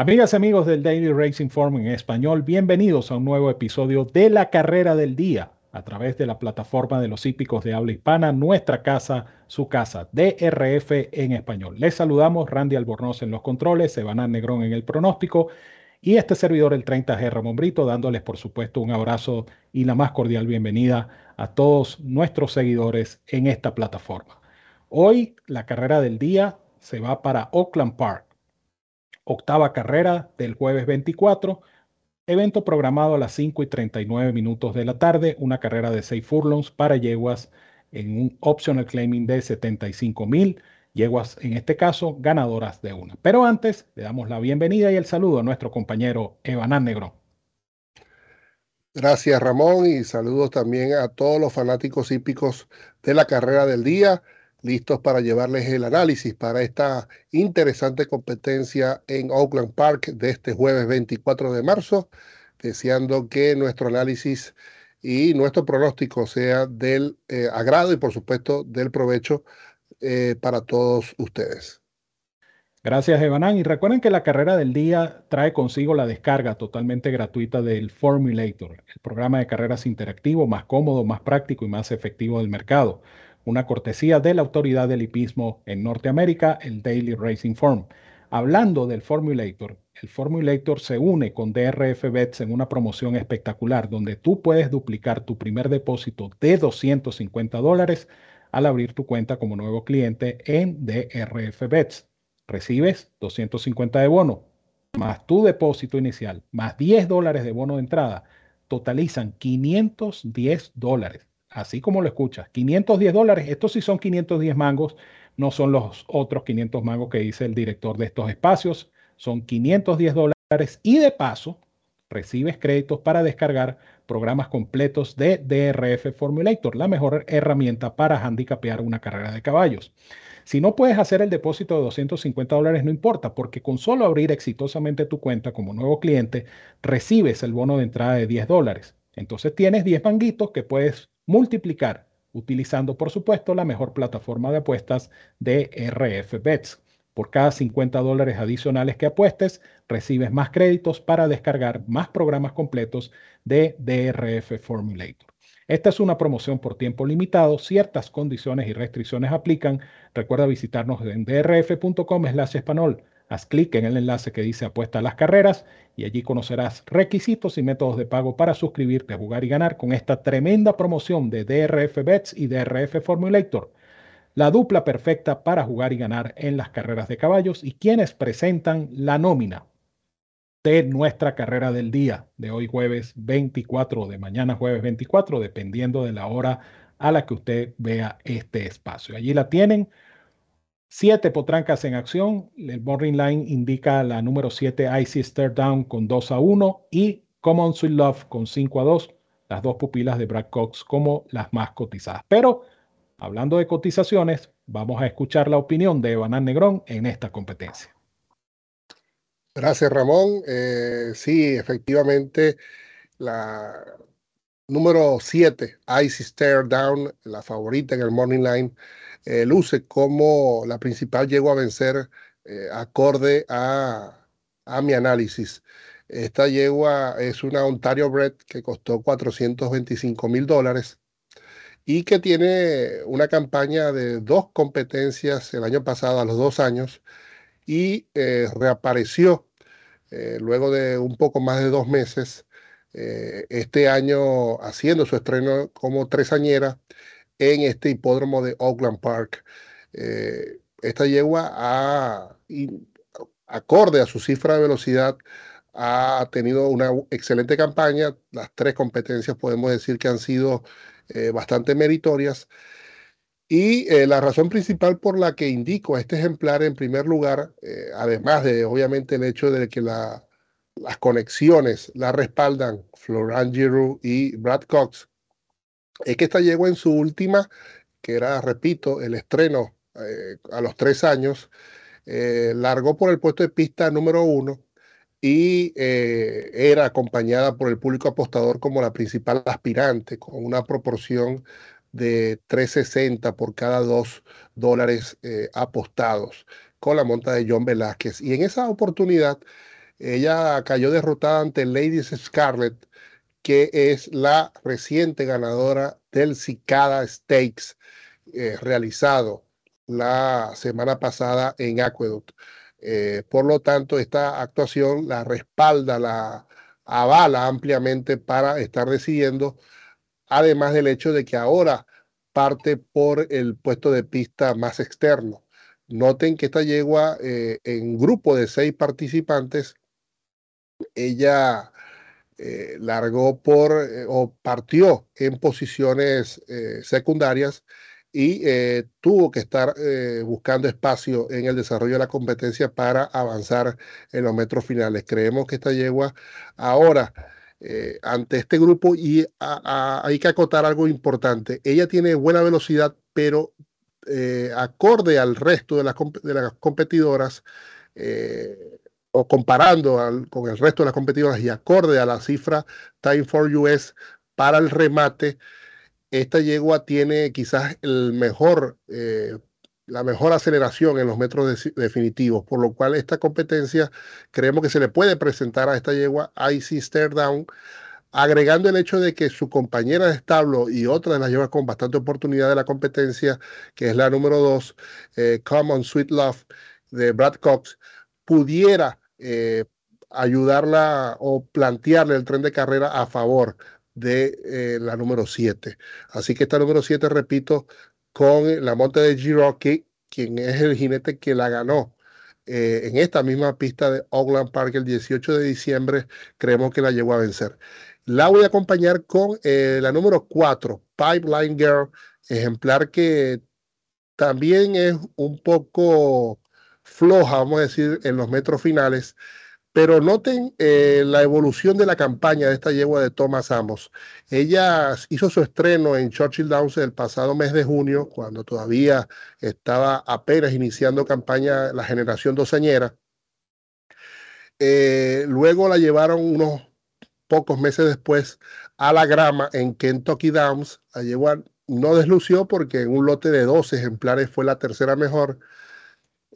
Amigas y amigos del Daily Racing Forum en español, bienvenidos a un nuevo episodio de la carrera del día a través de la plataforma de los hípicos de habla hispana, nuestra casa, su casa, DRF en español. Les saludamos, Randy Albornoz en los controles, Evanán Negrón en el pronóstico y este servidor, el 30G Ramón Brito, dándoles por supuesto un abrazo y la más cordial bienvenida a todos nuestros seguidores en esta plataforma. Hoy la carrera del día se va para Oakland Park octava carrera del jueves 24, evento programado a las 5 y 39 minutos de la tarde, una carrera de 6 furlongs para yeguas en un optional claiming de 75 mil, yeguas en este caso ganadoras de una. Pero antes le damos la bienvenida y el saludo a nuestro compañero Evanán Negro. Gracias Ramón y saludos también a todos los fanáticos hípicos de la carrera del día listos para llevarles el análisis para esta interesante competencia en Oakland Park de este jueves 24 de marzo, deseando que nuestro análisis y nuestro pronóstico sea del eh, agrado y por supuesto del provecho eh, para todos ustedes. Gracias, Evanán. Y recuerden que la carrera del día trae consigo la descarga totalmente gratuita del Formulator, el programa de carreras interactivo más cómodo, más práctico y más efectivo del mercado una cortesía de la autoridad del hipismo en Norteamérica, el Daily Racing Form. Hablando del Formulator, el Formulator se une con DRF Bets en una promoción espectacular donde tú puedes duplicar tu primer depósito de 250 dólares al abrir tu cuenta como nuevo cliente en DRF Bets. Recibes 250 de bono, más tu depósito inicial, más 10 dólares de bono de entrada, totalizan 510 dólares así como lo escuchas, 510 dólares, estos sí son 510 mangos, no son los otros 500 mangos que dice el director de estos espacios, son 510 dólares y de paso recibes créditos para descargar programas completos de DRF Formulator, la mejor herramienta para handicapear una carrera de caballos. Si no puedes hacer el depósito de 250 dólares, no importa, porque con solo abrir exitosamente tu cuenta como nuevo cliente, recibes el bono de entrada de 10 dólares. Entonces tienes 10 manguitos que puedes multiplicar utilizando, por supuesto, la mejor plataforma de apuestas de RF Bets. Por cada 50 dólares adicionales que apuestes, recibes más créditos para descargar más programas completos de DRF Formulator. Esta es una promoción por tiempo limitado. Ciertas condiciones y restricciones aplican. Recuerda visitarnos en drf.com español Haz clic en el enlace que dice apuesta a las carreras y allí conocerás requisitos y métodos de pago para suscribirte a jugar y ganar con esta tremenda promoción de DRF Bets y DRF Formulator. La dupla perfecta para jugar y ganar en las carreras de caballos y quienes presentan la nómina de nuestra carrera del día de hoy jueves 24 de mañana jueves 24 dependiendo de la hora a la que usted vea este espacio. Allí la tienen Siete potrancas en acción. El Morning Line indica la número 7, Icy Stare Down con 2 a 1 y Common Sweet Love con 5 a 2. Las dos pupilas de Brad Cox como las más cotizadas. Pero hablando de cotizaciones, vamos a escuchar la opinión de Evanán Negrón en esta competencia. Gracias, Ramón. Eh, sí, efectivamente, la número 7, Icy Stare Down, la favorita en el Morning Line eh, luce como la principal llegó a vencer eh, acorde a, mi análisis. Esta yegua es una Ontario Bread que costó 425 mil dólares y que tiene una campaña de dos competencias el año pasado, a los dos años, y eh, reapareció luego de un poco más de dos meses este año haciendo su estreno como tresañera en este hipódromo de Oakland Park. Eh, esta yegua, acorde a su cifra de velocidad, ha tenido una excelente campaña. Las tres competencias podemos decir que han sido eh, bastante meritorias. Y eh, la razón principal por la que indico a este ejemplar en primer lugar, además de obviamente el hecho de que las conexiones la respaldan Florent Giroux y Brad Cox, es que esta llegó en su última, que era, repito, el estreno eh, a los tres años, eh, largó por el puesto de pista número uno y eh, era acompañada por el público apostador como la principal aspirante, con una proporción de 3.60 por cada dos dólares apostados con la monta de John Velázquez. Y en esa oportunidad, ella cayó derrotada ante Ladies Scarlett, que es la reciente ganadora del Cicada Stakes eh, realizado la semana pasada en Aqueduct. Eh, por lo tanto, esta actuación la respalda, la avala ampliamente para estar decidiendo, además del hecho de que ahora parte por el puesto de pista más externo. Noten que esta yegua eh, en grupo de seis participantes, ella eh, largó por o partió en posiciones secundarias y eh, tuvo que estar eh, buscando espacio en el desarrollo de la competencia para avanzar en los metros finales. Creemos que esta yegua ahora, eh, ante este grupo, y hay que acotar algo importante, ella tiene buena velocidad, pero acorde al resto de las, de las competidoras, o comparando con el resto de las competidoras y acorde a la cifra Time for US para el remate, esta yegua tiene quizás el mejor, eh, la mejor aceleración en los metros definitivos, por lo cual esta competencia creemos que se le puede presentar a esta yegua Icy Stare Down, agregando el hecho de que su compañera de establo y otra de las yeguas con bastante oportunidad de la competencia, que es la número dos, eh, Common Sweet Love de Brad Cox, pudiera eh, ayudarla o plantearle el tren de carrera a favor de eh, la número 7. Así que esta número 7, repito, con la monta de G-Rocky, quien es el jinete que la ganó eh, en esta misma pista de Oakland Park el 18 de diciembre, creemos que la llegó a vencer. La voy a acompañar con la número 4, Pipeline Girl, ejemplar que también es un poco floja, vamos a decir, en los metros finales, pero noten eh, la evolución de la campaña de esta yegua de Thomas Amos. Ella hizo su estreno en Churchill Downs el pasado mes de junio, cuando todavía estaba apenas iniciando campaña la generación doceñera. Eh, luego la llevaron unos pocos meses después a la grama en Kentucky Downs. La yegua no deslució porque en un lote de 12 ejemplares fue la tercera mejor.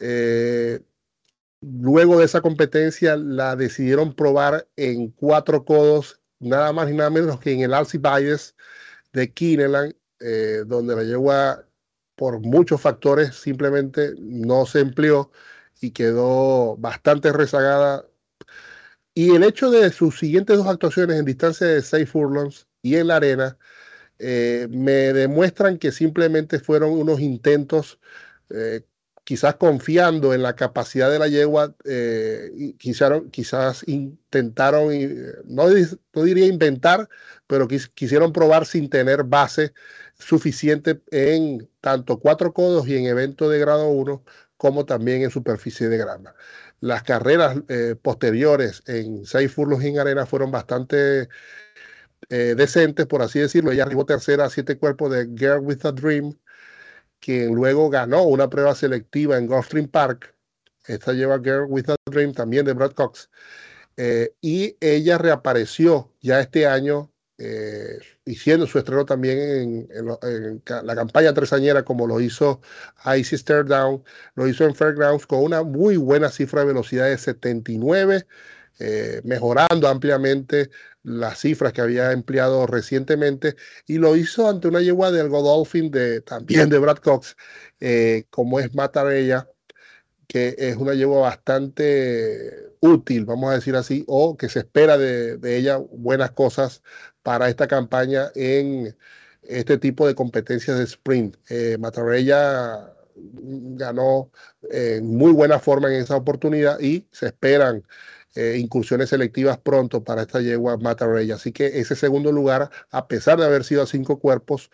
Eh, Luego de esa competencia la decidieron probar en cuatro codos, nada más y nada menos que en el Alcibiades de Kineland, eh, donde la yegua por muchos factores simplemente no se empleó y quedó bastante rezagada. Y el hecho de sus siguientes dos actuaciones en distancia de 6 furlongs y en la arena eh, me demuestran que simplemente fueron unos intentos quizás confiando en la capacidad de la yegua, eh, quizás intentaron, no, no, diría inventar, pero quisieron probar sin tener base suficiente en tanto cuatro codos y en evento de grado 1 como también en superficie de grama. Las carreras eh, posteriores en seis furlos en arena fueron bastante eh, decentes, por así decirlo. Ella arribó tercera a siete cuerpos de Girl with a Dream, quien luego ganó una prueba selectiva en Gulfstream Park. Esta lleva Girl with a Dream también de Brad Cox. Eh, y ella reapareció ya este año, eh, su estreno también en, la campaña tresañera, como lo hizo Icy Stare Down, lo hizo en Fairgrounds con una muy buena cifra de velocidad de 79, eh, mejorando ampliamente las cifras que había empleado recientemente y lo hizo ante una yegua del Godolphin de, también de Brad Cox, eh, como es Matarella, que es una yegua bastante útil, vamos a decir así, o que se espera de, ella buenas cosas para esta campaña en este tipo de competencias de sprint. Eh, Matarella ganó en muy buena forma en esa oportunidad y se esperan eh, incursiones selectivas pronto para esta yegua Mata Así que ese segundo lugar, a pesar de haber sido a cinco cuerpos,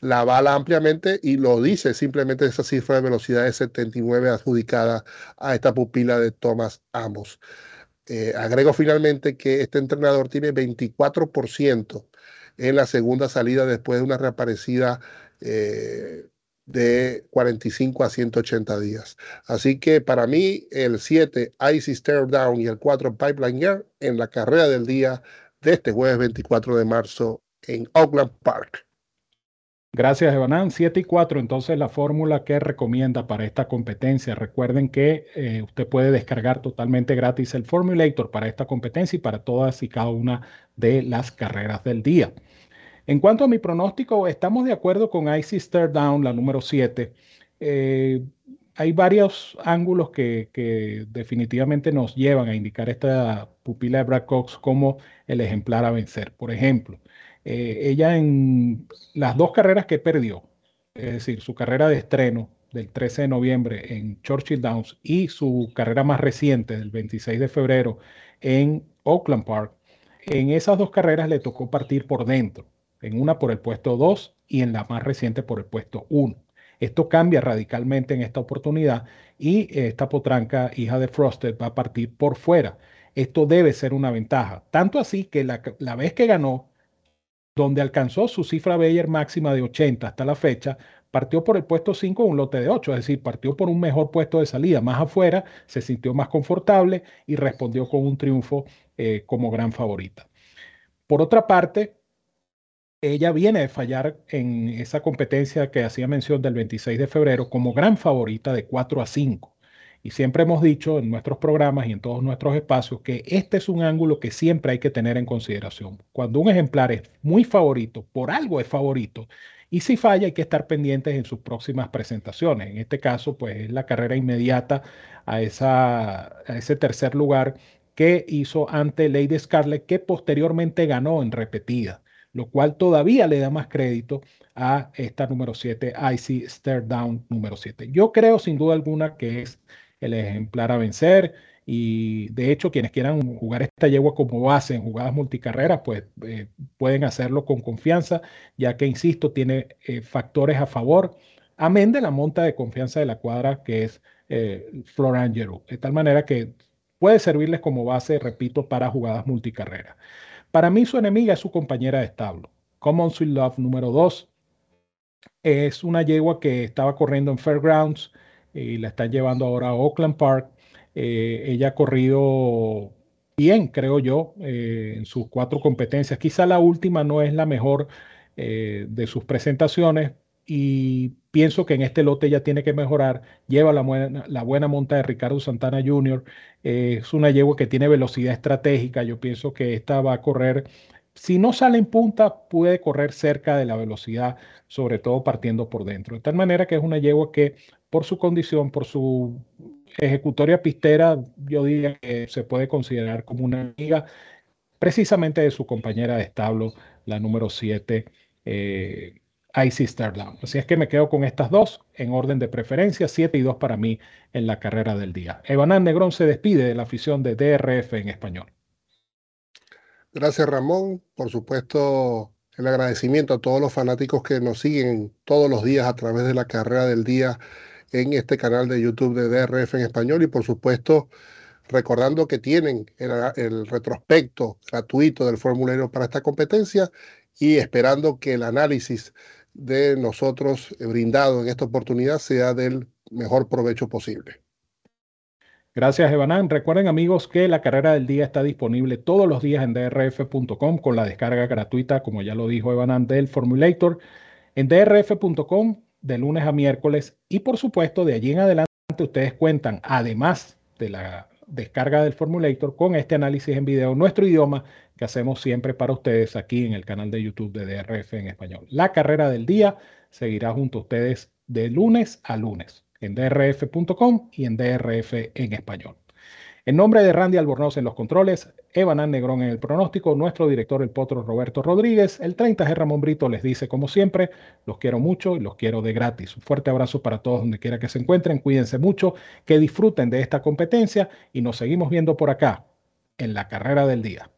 la bala ampliamente y lo dice simplemente esa cifra de velocidad de 79 adjudicada a esta pupila de Thomas Amos. Eh, agrego finalmente que este entrenador tiene 24% en la segunda salida después de una reaparecida eh, de 45 a 180 días. Así que para mí el 7 Icy Stare Down y el 4 Pipeline Year en la carrera del día de este jueves 24 de marzo en Oakland Park. Gracias, Evanán. 7 y 4, entonces la fórmula que recomienda para esta competencia. Recuerden que eh, usted puede descargar totalmente gratis el Formulator para esta competencia y para todas y cada una de las carreras del día. En cuanto a mi pronóstico, estamos de acuerdo con Icy Stare Down, la número 7. Eh, hay varios ángulos que, definitivamente nos llevan a indicar esta pupila de Brad Cox como el ejemplar a vencer. Por ejemplo, eh, ella en las dos carreras que perdió, es decir, su carrera de estreno del 13 de noviembre en Churchill Downs y su carrera más reciente del 26 de febrero en Oakland Park, en esas dos carreras le tocó partir por dentro, en una por el puesto 2 y en la más reciente por el puesto 1. Esto cambia radicalmente en esta oportunidad y esta potranca, hija de Frosted, va a partir por fuera. Esto debe ser una ventaja. Tanto así que la, la vez que ganó, donde alcanzó su cifra Bayer máxima de 80 hasta la fecha, partió por el puesto 5 un lote de 8, es decir, partió por un mejor puesto de salida, más afuera, se sintió más confortable y respondió con un triunfo eh, como gran favorita. Por otra parte, ella viene de fallar en esa competencia que hacía mención del 26 de febrero como gran favorita de 4 a 5. Y siempre hemos dicho en nuestros programas y en todos nuestros espacios que este es un ángulo que siempre hay que tener en consideración. Cuando un ejemplar es muy favorito, por algo es favorito, y si falla hay que estar pendientes en sus próximas presentaciones. En este caso, pues es la carrera inmediata a, ese tercer lugar que hizo ante Lady Scarlett, que posteriormente ganó en repetida, lo cual todavía le da más crédito a esta número 7, Icy Stare Down número 7. Yo creo sin duda alguna que es el ejemplar a vencer. Y de hecho, quienes quieran jugar esta yegua como base en jugadas multicarreras, pues eh, pueden hacerlo con confianza, ya que, insisto, tiene eh, factores a favor, amén de la monta de confianza de la cuadra que es eh, Florangelo, de tal manera que puede servirles como base, repito, para jugadas multicarreras. Para mí, su enemiga es su compañera de establo. Common Sweet Love número 2 es una yegua que estaba corriendo en Fairgrounds y la están llevando ahora a Oakland Park. Eh, ella ha corrido bien, creo yo, eh, en sus cuatro competencias. Quizá la última no es la mejor eh, de sus presentaciones y pienso que en este lote ya tiene que mejorar. Lleva la buena, la buena monta de Ricardo Santana Jr. es una yegua que tiene velocidad estratégica. Yo pienso que esta va a correr si no sale en punta, puede correr cerca de la velocidad, sobre todo partiendo por dentro. De tal manera que es una yegua que por su condición, por su ejecutoria pistera, yo diría que se puede considerar como una amiga precisamente de su compañera de establo, la número 7, eh, Icy Stardown. Así es que me quedo con estas dos en orden de preferencia, 7 y 2 para mí en la carrera del día. Evanán Negrón se despide de la afición de DRF en español. Gracias Ramón, por supuesto el agradecimiento a todos los fanáticos que nos siguen todos los días a través de la carrera del día en este canal de YouTube de DRF en español y por supuesto recordando que tienen el, retrospecto gratuito del formulario para esta competencia y esperando que el análisis de nosotros brindado en esta oportunidad sea del mejor provecho posible. Gracias, Evanán. Recuerden, amigos, que la carrera del día está disponible todos los días en drf.com con la descarga gratuita, como ya lo dijo Evanán, del Formulator. En drf.com de lunes a miércoles y, por supuesto, de allí en adelante ustedes cuentan, además de la descarga del Formulator, con este análisis en video, nuestro idioma que hacemos siempre para ustedes aquí en el canal de YouTube de DRF en español. La carrera del día seguirá junto a ustedes de lunes a lunes en drf.com y en DRF en español. En nombre de Randy Albornoz en los controles, Evan Negrón en el pronóstico, nuestro director el potro Roberto Rodríguez, el 30G Ramón Brito les dice como siempre, los quiero mucho y los quiero de gratis. Un fuerte abrazo para todos donde quiera que se encuentren, cuídense mucho, que disfruten de esta competencia y nos seguimos viendo por acá en la carrera del día.